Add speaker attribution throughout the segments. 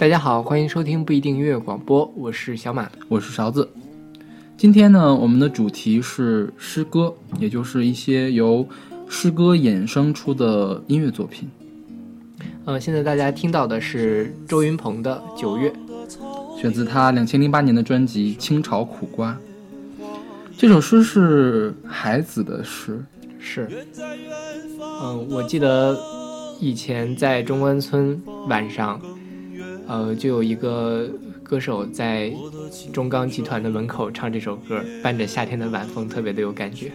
Speaker 1: 大家好，欢迎收听不一定音乐广播，我是小马，
Speaker 2: 我是勺子。今天呢，我们的主题是诗歌，也就是一些由诗歌衍生出的音乐作品。
Speaker 1: 呃，现在大家听到的是周云鹏的《九月》，
Speaker 2: 选自他两千零八年的专辑《清朝苦瓜》。这首诗是海子的诗，
Speaker 1: 是。嗯，我记得以前在中关村晚上。呃，就有一个歌手在中钢集团的门口唱这首歌，伴着夏天的晚风，特别的有感觉。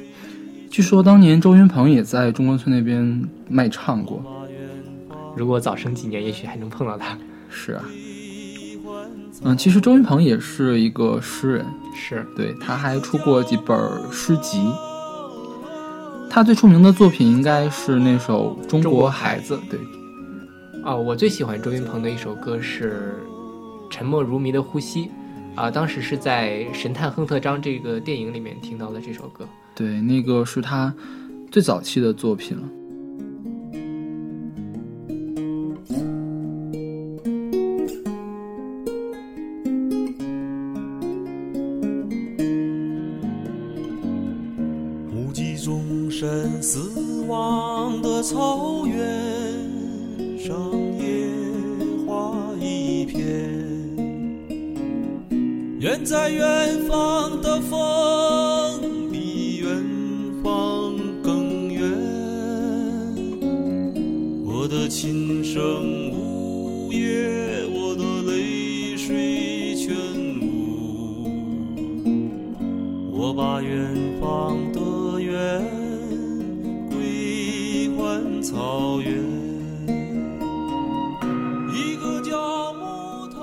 Speaker 2: 据说当年周云鹏也在中关村那边卖唱过。
Speaker 1: 如果早生几年，也许还能碰到他。
Speaker 2: 是啊，嗯，其实周云鹏也是一个诗人，
Speaker 1: 是
Speaker 2: 对，他还出过几本诗集。他最出名的作品应该是那首《中国孩子》，对。
Speaker 1: 啊，我最喜欢周云鹏的一首歌是《沉默如谜的呼吸》，啊，当时是在《神探亨特张》这个电影里面听到的这首歌。
Speaker 2: 对，那个是他最早期的作品了。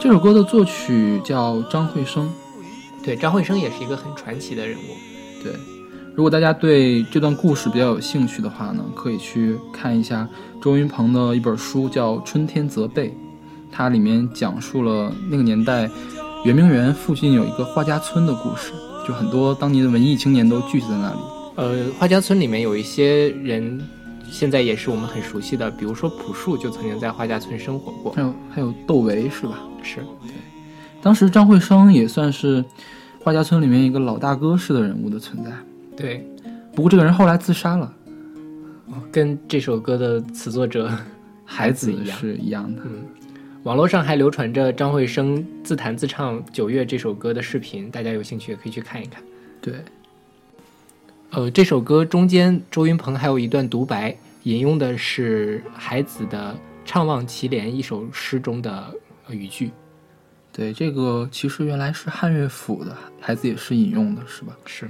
Speaker 2: 这首歌的作曲叫张惠生，
Speaker 1: 对，张惠生也是一个很传奇的人物。
Speaker 2: 对，如果大家对这段故事比较有兴趣的话呢，可以去看一下周云鹏的一本书，叫《春天泽贝》，它里面讲述了那个年代圆明园附近有一个画家村的故事，就很多当年的文艺青年都聚集在那里。
Speaker 1: 呃，画家村里面有一些人。现在也是我们很熟悉的，比如说朴树就曾经在画家村生活过，
Speaker 2: 还有还有窦唯是吧？
Speaker 1: 是
Speaker 2: 对，当时张惠生也算是画家村里面一个老大哥式的人物的存在。
Speaker 1: 对，
Speaker 2: 不过这个人后来自杀了，
Speaker 1: 跟这首歌的词作者
Speaker 2: 孩子
Speaker 1: 一样
Speaker 2: 是一样的。
Speaker 1: 嗯，网络上还流传着张惠生自弹自唱《九月》这首歌的视频，大家有兴趣也可以去看一看。
Speaker 2: 对。
Speaker 1: 呃，这首歌中间，周云鹏还有一段独白，引用的是海子的《怅望祁连》一首诗中的语句。
Speaker 2: 对，这个其实原来是汉乐府的，孩子也是引用的，是吧？
Speaker 1: 是。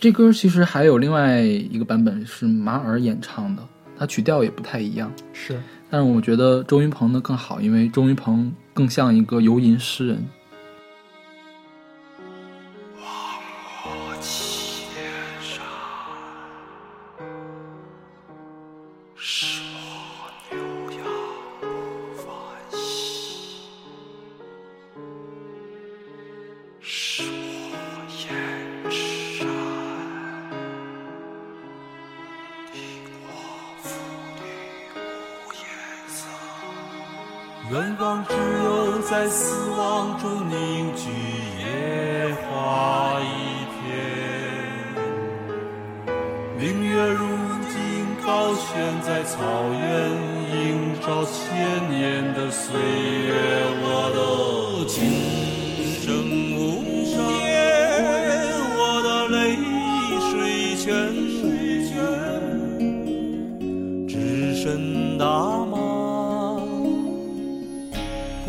Speaker 2: 这歌其实还有另外一个版本是马尔演唱的，它曲调也不太一样。
Speaker 1: 是。
Speaker 2: 但是我觉得周云鹏的更好，因为周云鹏更像一个游吟诗人。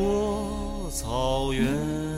Speaker 3: 我草原。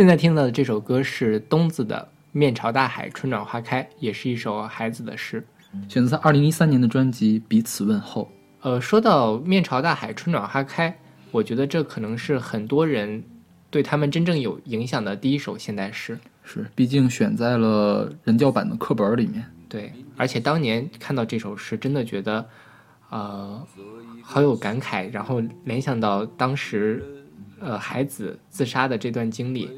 Speaker 1: 现在听到的这首歌是东子的《面朝大海，春暖花开》，也是一首孩子的诗。
Speaker 2: 选择在二零一三年的专辑《彼此问候》。
Speaker 1: 呃，说到“面朝大海，春暖花开”，我觉得这可能是很多人对他们真正有影响的第一首现代诗。
Speaker 2: 是，毕竟选在了人教版的课本里面。
Speaker 1: 对，而且当年看到这首诗，真的觉得，呃，好有感慨，然后联想到当时。呃，孩子自杀的这段经历，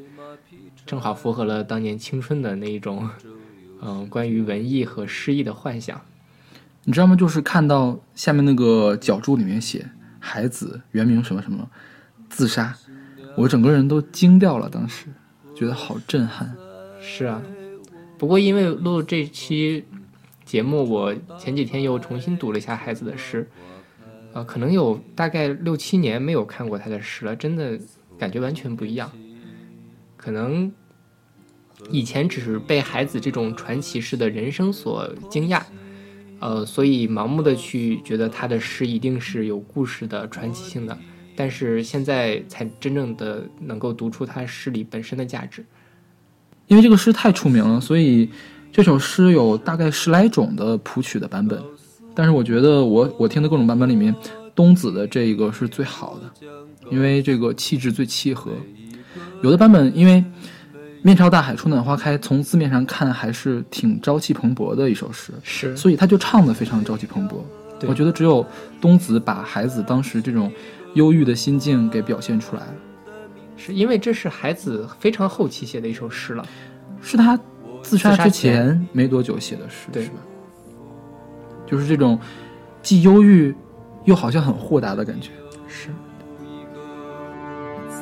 Speaker 1: 正好符合了当年青春的那一种，嗯，关于文艺和诗意的幻想。
Speaker 2: 你知道吗？就是看到下面那个脚注里面写“孩子原名什么什么自杀”，我整个人都惊掉了。当时觉得好震撼。
Speaker 1: 是啊，不过因为录这期节目，我前几天又重新读了一下孩子的诗。呃，可能有大概六七年没有看过他的诗了，真的感觉完全不一样。可能以前只是被孩子这种传奇式的人生所惊讶，呃，所以盲目的去觉得他的诗一定是有故事的、传奇性的。但是现在才真正的能够读出他诗里本身的价值。
Speaker 2: 因为这个诗太出名了，所以这首诗有大概十来种的谱曲的版本。但是我觉得我我听的各种版本里面，东子的这个是最好的，因为这个气质最契合。有的版本因为“面朝大海，春暖花开”，从字面上看还是挺朝气蓬勃的一首诗，
Speaker 1: 是，
Speaker 2: 所以他就唱的非常朝气蓬勃。我觉得只有东子把孩子当时这种忧郁的心境给表现出来了，
Speaker 1: 是因为这是孩子非常后期写的一首诗了，
Speaker 2: 是他自杀之前没多久写的诗，
Speaker 1: 对
Speaker 2: 吧？就是这种既忧郁又好像很豁达的感觉。
Speaker 1: 是。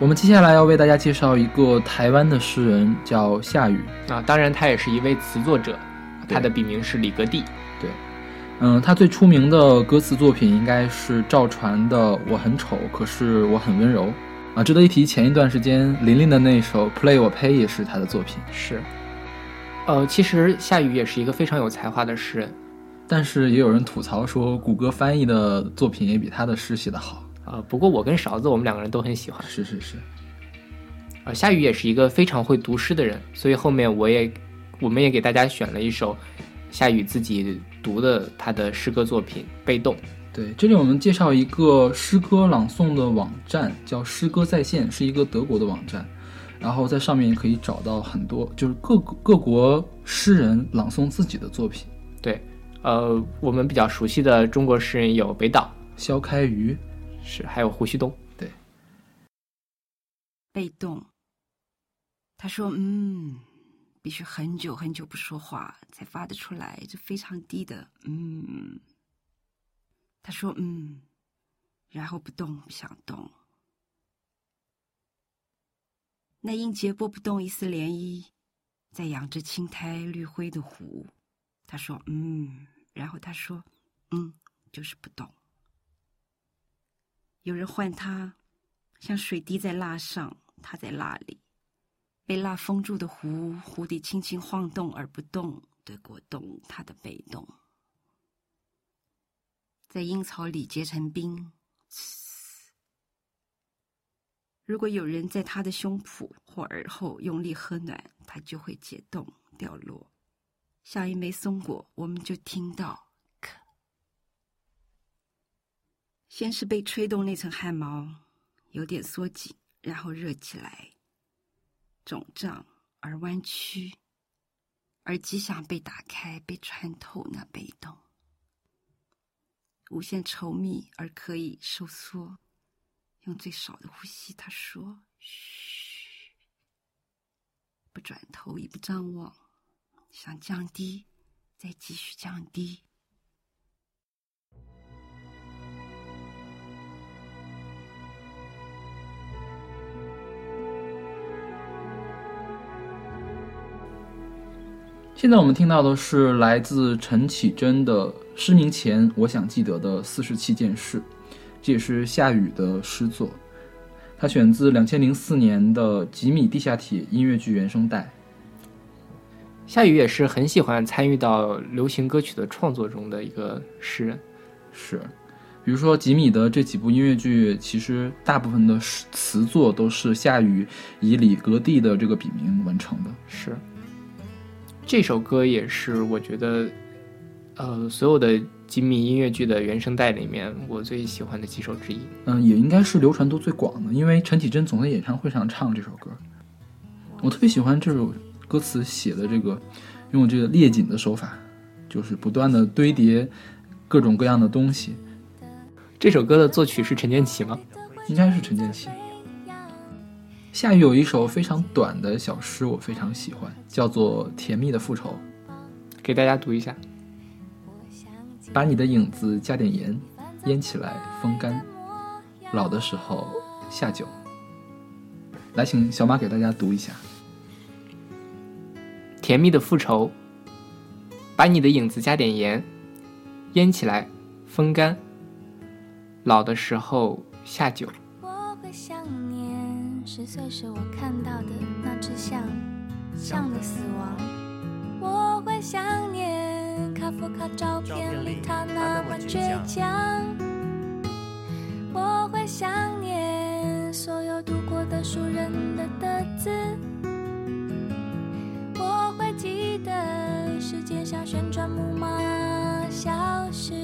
Speaker 2: 我们接下来要为大家介绍一个台湾的诗人，叫夏雨
Speaker 1: 啊。当然，他也是一位词作者，他的笔名是李格弟。
Speaker 2: 对，嗯，他最出名的歌词作品应该是赵传的《我很丑，可是我很温柔》啊。值得一提，前一段时间林林的那首《Play 我 Pay》也是他的作品。
Speaker 1: 是，呃，其实夏雨也是一个非常有才华的诗人，
Speaker 2: 但是也有人吐槽说，谷歌翻译的作品也比他的诗写得好。
Speaker 1: 啊，不过我跟勺子，我们两个人都很喜欢。
Speaker 2: 是是是，
Speaker 1: 啊，夏雨也是一个非常会读诗的人，所以后面我也，我们也给大家选了一首夏雨自己读的他的诗歌作品《被动》。
Speaker 2: 对，这里我们介绍一个诗歌朗诵的网站，叫诗歌在线，是一个德国的网站，然后在上面可以找到很多，就是各各国诗人朗诵自己的作品。
Speaker 1: 对，呃，我们比较熟悉的中国诗人有北岛、
Speaker 2: 萧开瑜。
Speaker 1: 是，还有胡旭东。
Speaker 2: 对，
Speaker 4: 被动。他说：“嗯，必须很久很久不说话才发得出来，这非常低的嗯。”他说：“嗯，然后不动，不想动。那音节拨不动一丝涟漪，在养着青苔绿灰的湖。他说：“嗯。”然后他说：“嗯，就是不动。”有人唤他，像水滴在蜡上，他在蜡里。被蜡封住的湖，湖底轻轻晃动而不动的果冻，他的被动。在阴草里结成冰。如果有人在他的胸脯或耳后用力喝暖，它就会解冻掉落，像一枚松果。我们就听到，先是被吹动那层汗毛，有点缩紧，然后热起来，肿胀而弯曲，而极想被打开、被穿透那被动。无限稠密而可以收缩，用最少的呼吸。他说：“嘘，不转头，也不张望，想降低，再继续降低。”
Speaker 2: 现在我们听到的是来自陈绮贞的《失明前我想记得的四十七件事》，这也是夏雨的诗作，它选自两千零四年的《吉米地下铁》音乐剧原声带。
Speaker 5: 夏雨也是很喜欢参与到流行歌曲的创作中的一个诗人，
Speaker 2: 是，比如说吉米的这几部音乐剧，其实大部分的词作都是夏雨以李格弟的这个笔名完成的，
Speaker 5: 是。这首歌也是我觉得，呃，所有的吉米音乐剧的原声带里面我最喜欢的几首之一。
Speaker 2: 嗯，也应该是流传度最广的，因为陈绮贞总在演唱会上唱这首歌。我特别喜欢这首歌词写的这个，用这个列锦的手法，就是不断的堆叠各种各样的东西。
Speaker 5: 这首歌的作曲是陈建奇吗？
Speaker 2: 应该是陈建奇。夏雨有一首非常短的小诗，我非常喜欢，叫做《甜蜜的复仇》，
Speaker 5: 给大家读一下。
Speaker 2: 把你的影子加点盐，腌起来风干，老的时候下酒。来，请小马给大家读一下。
Speaker 5: 甜蜜的复仇。把你的影子加点盐，腌起来风干，老的时候下酒。十岁时我看到的那只象，象的死亡。我会想念卡夫卡照片里他那么倔强。我会想念所有读过的书人的的字。我会记得世界像旋转木马消失。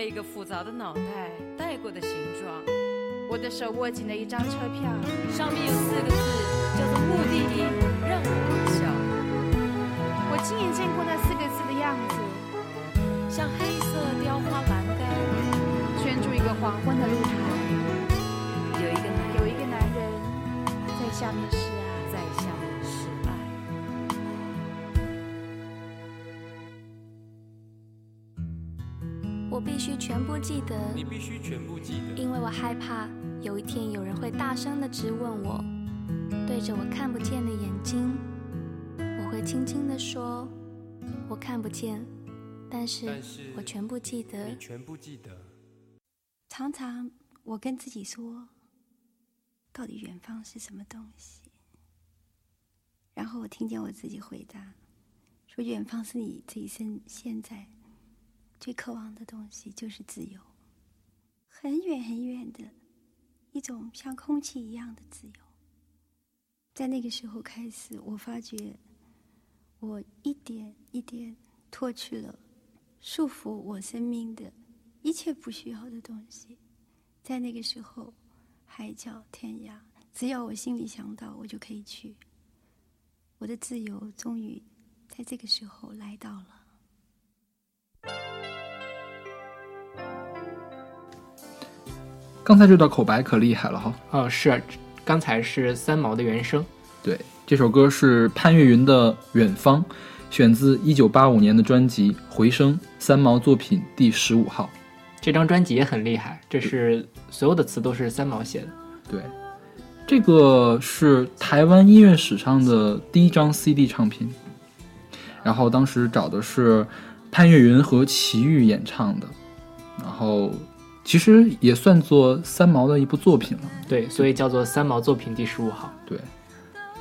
Speaker 6: 被一个复杂的脑袋带过的形状，
Speaker 7: 我的手握紧了一张车票。
Speaker 6: 上面有
Speaker 5: 我必须全部记得，
Speaker 8: 你必须全部记得，
Speaker 5: 因为我害怕有一天有人会大声的质问我，对着我看不见的眼睛，我会轻轻的说：“我看不见，但是
Speaker 8: 但是
Speaker 5: 我全部记得
Speaker 8: 你。全部记得。
Speaker 9: 常常我跟自己说，到底远方是什么东西？然后我听见我自己回答，说远方是你这一生现在最渴望的东西，就是自由，很远很远的一种像空气一样的自由。在那个时候开始，我发觉我一点一点脱去了束缚我生命的一切不需要的东西。在那个时候，海角天涯，只要我心里想到，我就可以去。我的自由终于在这个时候来到了。
Speaker 2: 刚才这段口白可厉害了哈。
Speaker 10: 哦，是，刚才是三毛的原声。
Speaker 2: 对，这首歌是潘越云的《远方》，选自1985年的专辑《回声》，三毛作品第十五号。
Speaker 10: 这张专辑也很厉害，这是所有的词都是三毛写的。
Speaker 2: 对，这个是台湾音乐史上的第一张 CD 唱片，然后当时找的是潘越云和齐豫演唱的，然后其实也算作三毛的一部作品了。
Speaker 10: 对，所以叫做三毛作品第十五号。
Speaker 2: 对，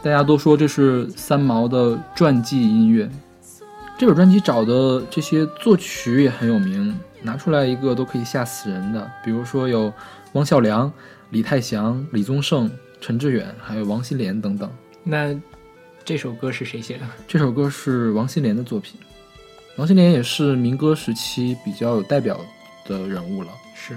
Speaker 2: 大家都说这是三毛的传记音乐。这本专辑找的这些作曲也很有名，拿出来一个都可以吓死人的，比如说有汪孝良、李泰祥、李宗盛、陈志远，还有王心莲等等。
Speaker 10: 那这首歌是谁写的？
Speaker 2: 这首歌是王心莲的作品，王心莲也是民歌时期比较有代表的人物了。
Speaker 10: 是。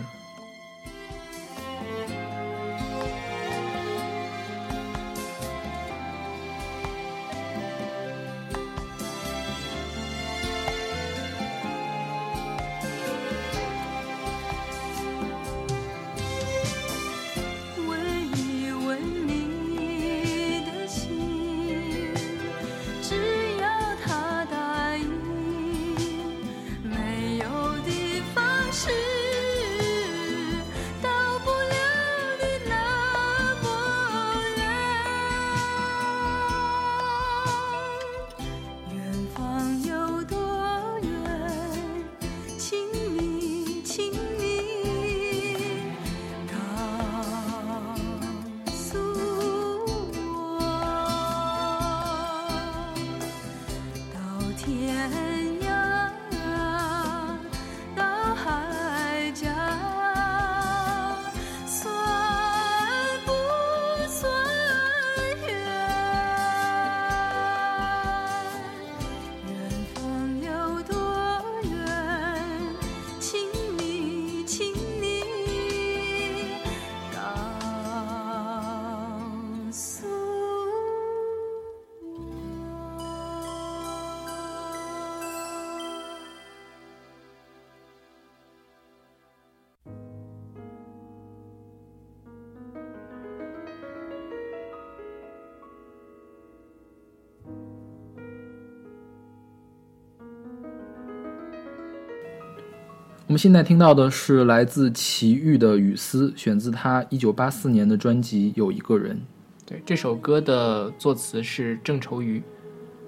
Speaker 9: 我
Speaker 2: 们现在听到的是来自齐豫的《雨丝》，选自他一九八四年的专辑《有一个人》。
Speaker 10: 对，这首歌的作词是郑愁予，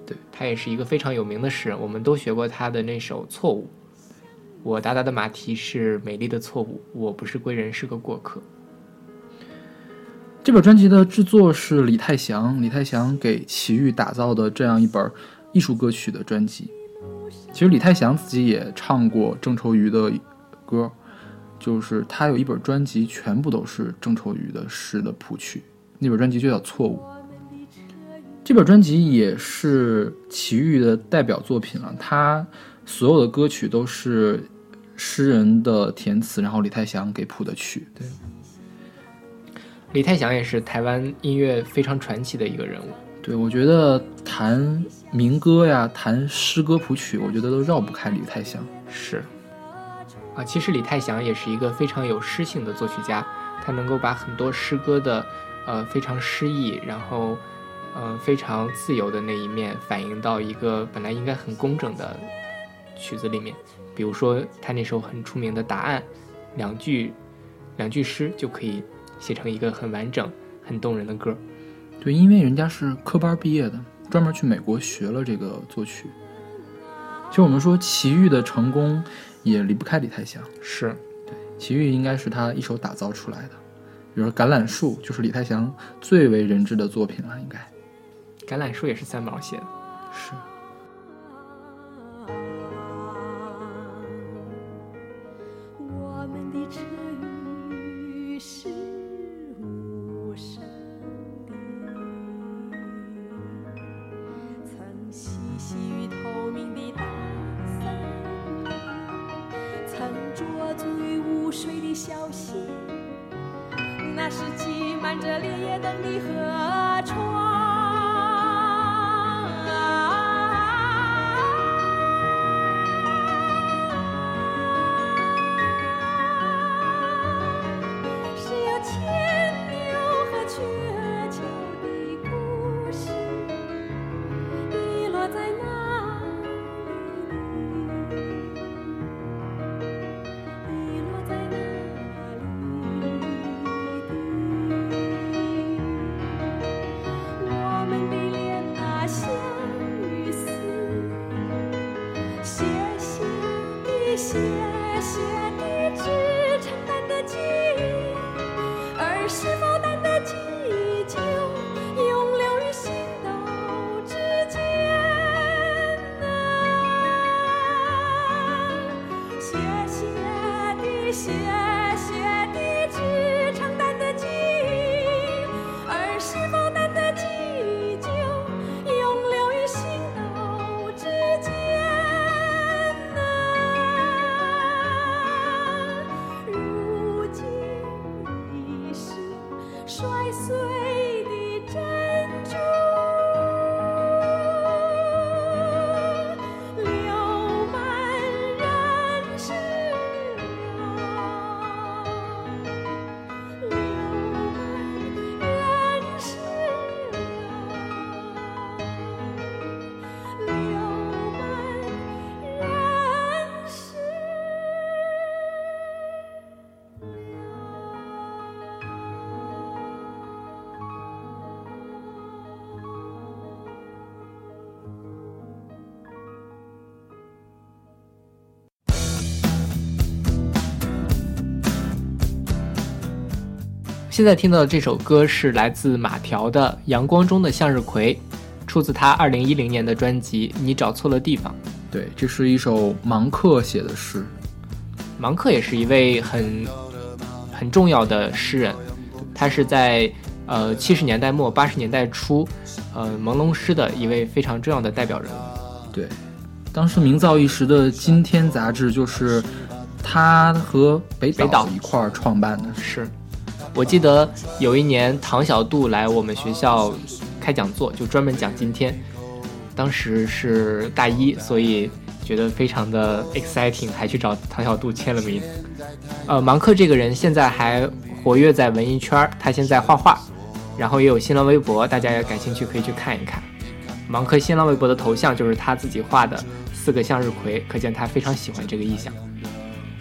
Speaker 2: 对
Speaker 10: 他也是一个非常有名的诗人，我们都学过他的那首《错误》。我达达的马蹄是美丽的错误，我不是归人，是个过客。
Speaker 2: 这本专辑的制作是李泰祥，李泰祥给齐豫打造的这样一本艺术歌曲的专辑。其实李泰祥自己也唱过郑愁予的歌，就是他有一本专辑，全部都是郑愁予的诗的谱曲，那本专辑就叫《错误》。这本专辑也是齐豫的代表作品了，他所有的歌曲都是诗人的填词，然后李泰祥给谱的曲。对，
Speaker 1: 李泰祥也是台湾音乐非常传奇的一个人物。
Speaker 2: 对，我觉得弹民歌呀，弹诗歌谱曲，我觉得都绕不开李泰祥。
Speaker 1: 是，啊，其实李泰祥也是一个非常有诗性的作曲家，他能够把很多诗歌的，呃，非常诗意，然后，呃，非常自由的那一面，反映到一个本来应该很工整的曲子里面。比如说他那首很出名的《答案》，两句，两句诗就可以写成一个很完整、很动人的歌。
Speaker 2: 对，因为人家是科班毕业的，专门去美国学了这个作曲。其实我们说齐豫的成功也离不开李泰祥，
Speaker 1: 是
Speaker 2: 对，齐豫应该是他一手打造出来的。比如说《橄榄树》，就是李泰祥最为人知的作品了，应该。
Speaker 1: 《橄榄树》也是三毛写的，
Speaker 2: 是。
Speaker 1: 谢谢你知现在听到的这首歌是来自马条的《阳光中的向日葵》，出自他二零一零年的专辑《你找错了地方》。
Speaker 2: 对，这是一首芒克写的诗。
Speaker 1: 芒克也是一位很很重要的诗人，他是在呃七十年代末八十年代初，呃朦胧诗的一位非常重要的代表人物。
Speaker 2: 对，当时名噪一时的《今天》杂志就是他和北岛一块儿创办的。
Speaker 1: 是。我记得有一年唐小杜来我们学校开讲座，就专门讲今天。当时是大一，所以觉得非常的 exciting，还去找唐小杜签了名。呃，芒克这个人现在还活跃在文艺圈，他现在画画，然后也有新浪微博，大家要感兴趣可以去看一看。芒克新浪微博的头像就是他自己画的四个向日葵，可见他非常喜欢这个意象。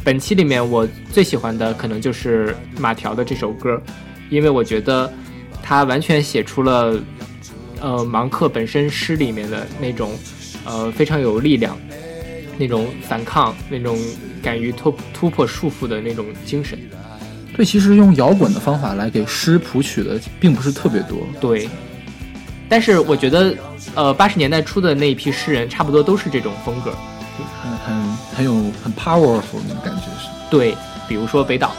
Speaker 1: 本期里面我最喜欢的可能就是马条的这首歌，因为我觉得他完全写出了，呃，芒克本身诗里面的那种，呃，非常有力量，那种反抗，那种敢于突突破束缚的那种精神。
Speaker 2: 对，其实用摇滚的方法来给诗谱曲的并不是特别多。
Speaker 1: 对，但是我觉得，呃，八十年代初的那一批诗人差不多都是这种风格。
Speaker 2: 很很很有很 powerful 那种感觉是。
Speaker 11: 对，比如说北岛。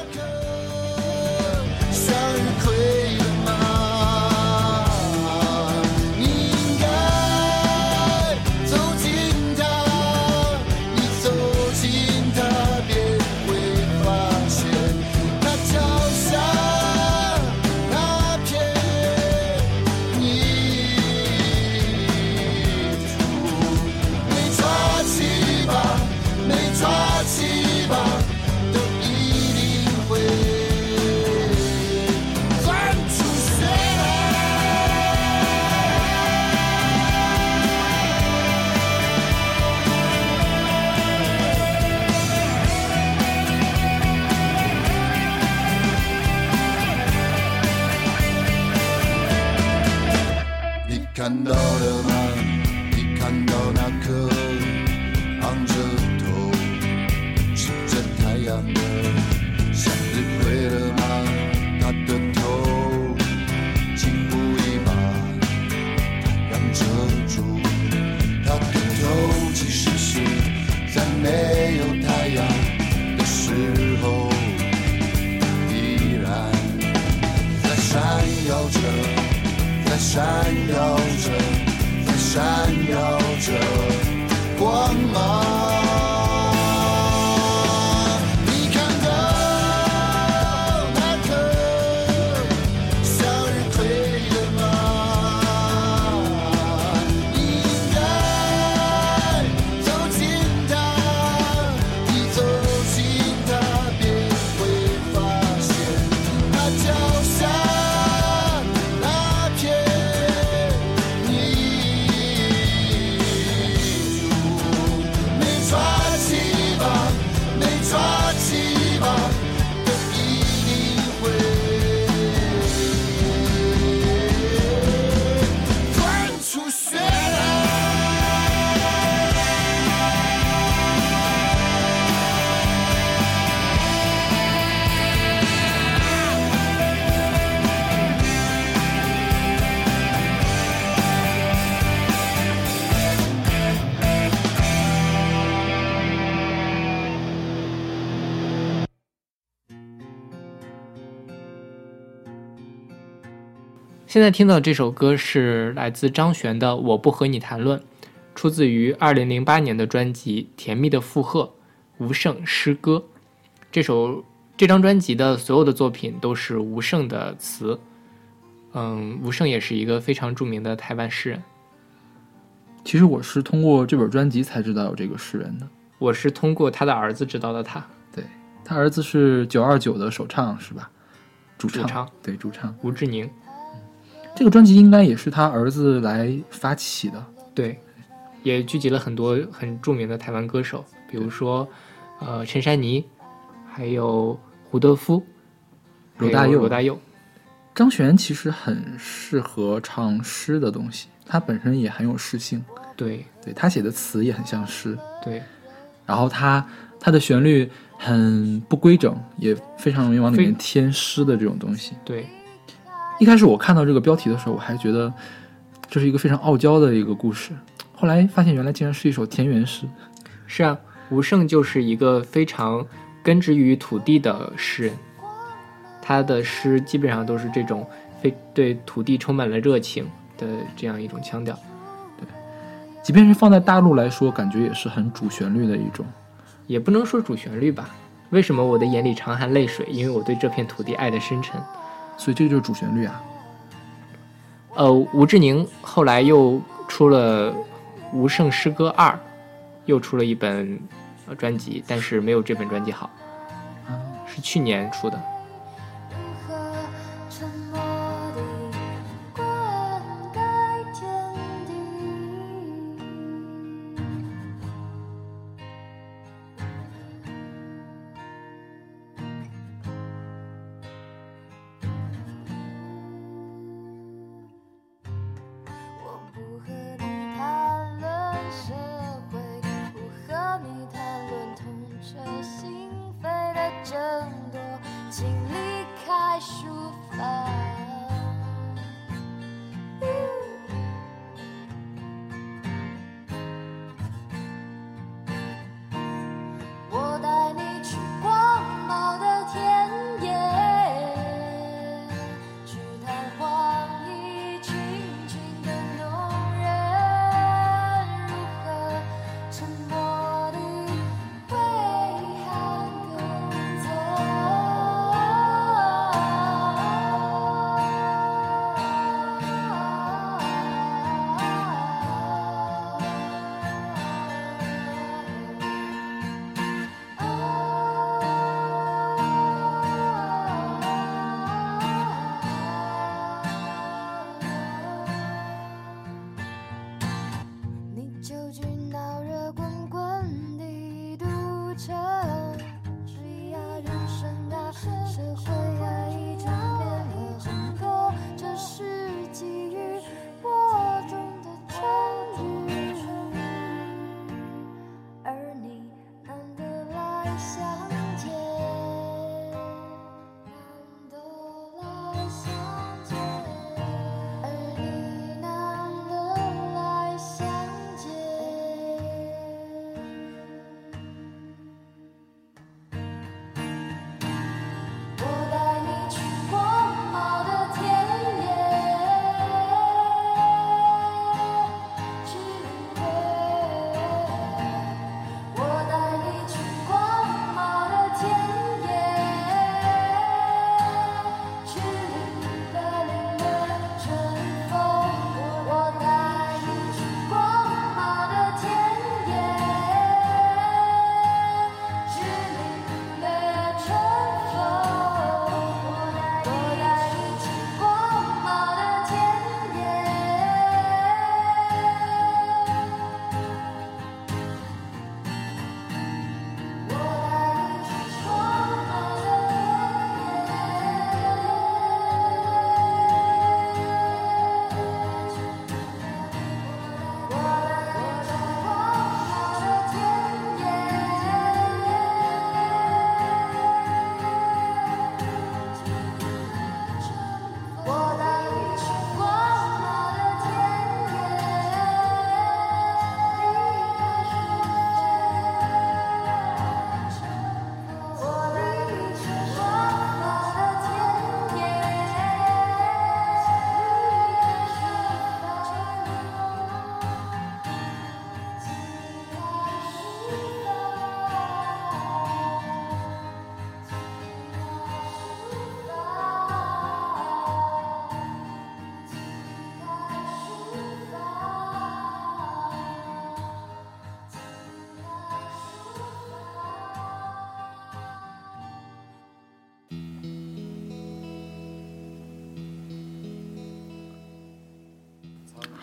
Speaker 1: 现在
Speaker 11: 听到这首歌是来自张悬的《我不和你谈论》，出自于2008年的专辑《甜蜜的负荷：吴胜诗歌》。这首这张专辑的所有的作品都是吴胜的词。嗯，吴胜也是一个非常著名的台湾诗人。
Speaker 2: 其实我是通过这本专辑才知道有这个诗人的。
Speaker 11: 我是通过他的儿子知道的他。
Speaker 2: 对他儿子是九二九的首唱是吧？主唱
Speaker 11: 主唱
Speaker 2: 对主唱。
Speaker 11: 吴志宁。
Speaker 2: 这个专辑应该也是他儿子来发起的。
Speaker 11: 对，也聚集了很多很著名的台湾歌手，比如说呃陈珊妮，还有胡德夫、
Speaker 2: 罗大佑。
Speaker 11: 罗大佑。
Speaker 2: 张悬其实很适合唱诗的东西，他本身也很有诗性。
Speaker 11: 对，
Speaker 2: 对他写的词也很像诗。
Speaker 11: 对，
Speaker 2: 然后他他的旋律很不规整，也非常容易往里面添诗的这种东西。
Speaker 11: 对，
Speaker 2: 一开始我看到这个标题的时候，我还觉得这是一个非常傲娇的一个故事，后来发现原来竟然是一首田园诗。
Speaker 11: 是啊，吴胜就是一个非常根植于土地的诗人，他的诗基本上都是这种非对土地充满了热情的这样一种腔调。
Speaker 2: 对即便是放在大陆来说，感觉也是很主旋律的一种。
Speaker 11: 也不能说主旋律吧。为什么我的眼里常含泪水？因为我对这片土地爱的深沉。
Speaker 2: 所以这就是主旋律啊。
Speaker 11: 呃，吴志宁后来又出了《吴胜诗歌二》，又出了一本呃专辑，但是没有这本专辑好，是去年出的。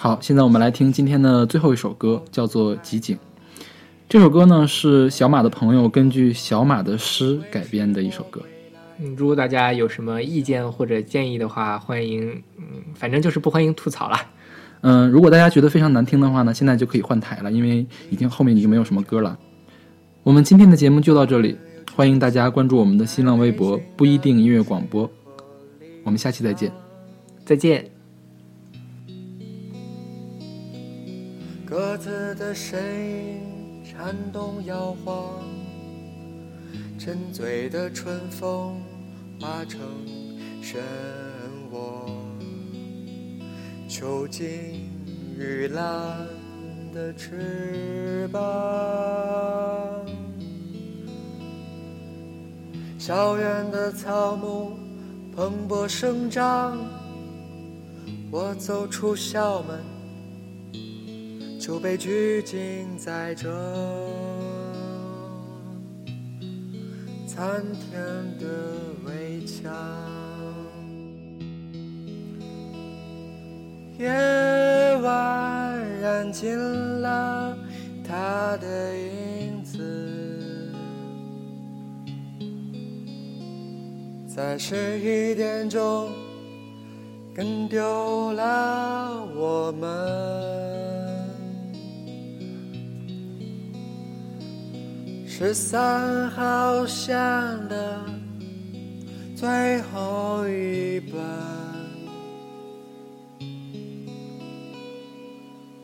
Speaker 2: 好，现在我们来听今天的最后一首歌，叫做《集锦》。这首歌呢是小马的朋友根据小马的诗改编的一首歌。
Speaker 1: 嗯，如果大家有什么意见或者建议的话，欢迎，嗯，反正就是不欢迎吐槽了。
Speaker 2: 嗯，如果大家觉得非常难听的话呢，现在就可以换台了，因为已经后面已经没有什么歌了。我们今天的节目就到这里，欢迎大家关注我们的新浪微博“不一定音乐广播”。我们下期再见，
Speaker 1: 再见。
Speaker 12: 子的声音颤动摇晃，沉醉的春风化成漩涡，囚禁玉兰的翅膀。校园的草木蓬勃生长，我走出校门。就被拘禁在这参天的围墙，夜晚燃尽了他的影子，在十一点钟跟丢了我们。十三号线的最后一班，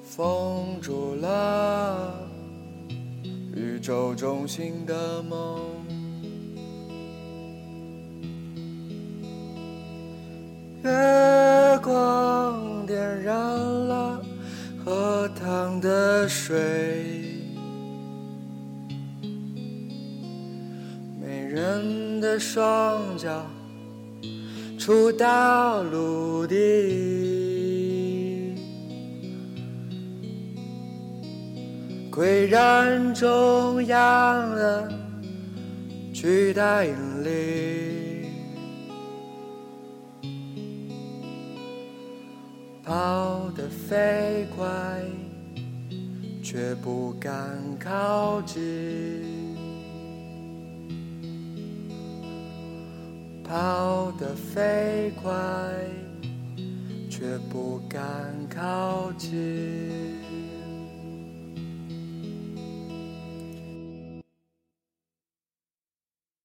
Speaker 12: 封住了宇宙中心的梦。月光点燃了荷塘的水。双脚触到陆地，岿然中央的巨大引力，跑得飞快，却不敢靠近。跑得飞快，却不敢靠近。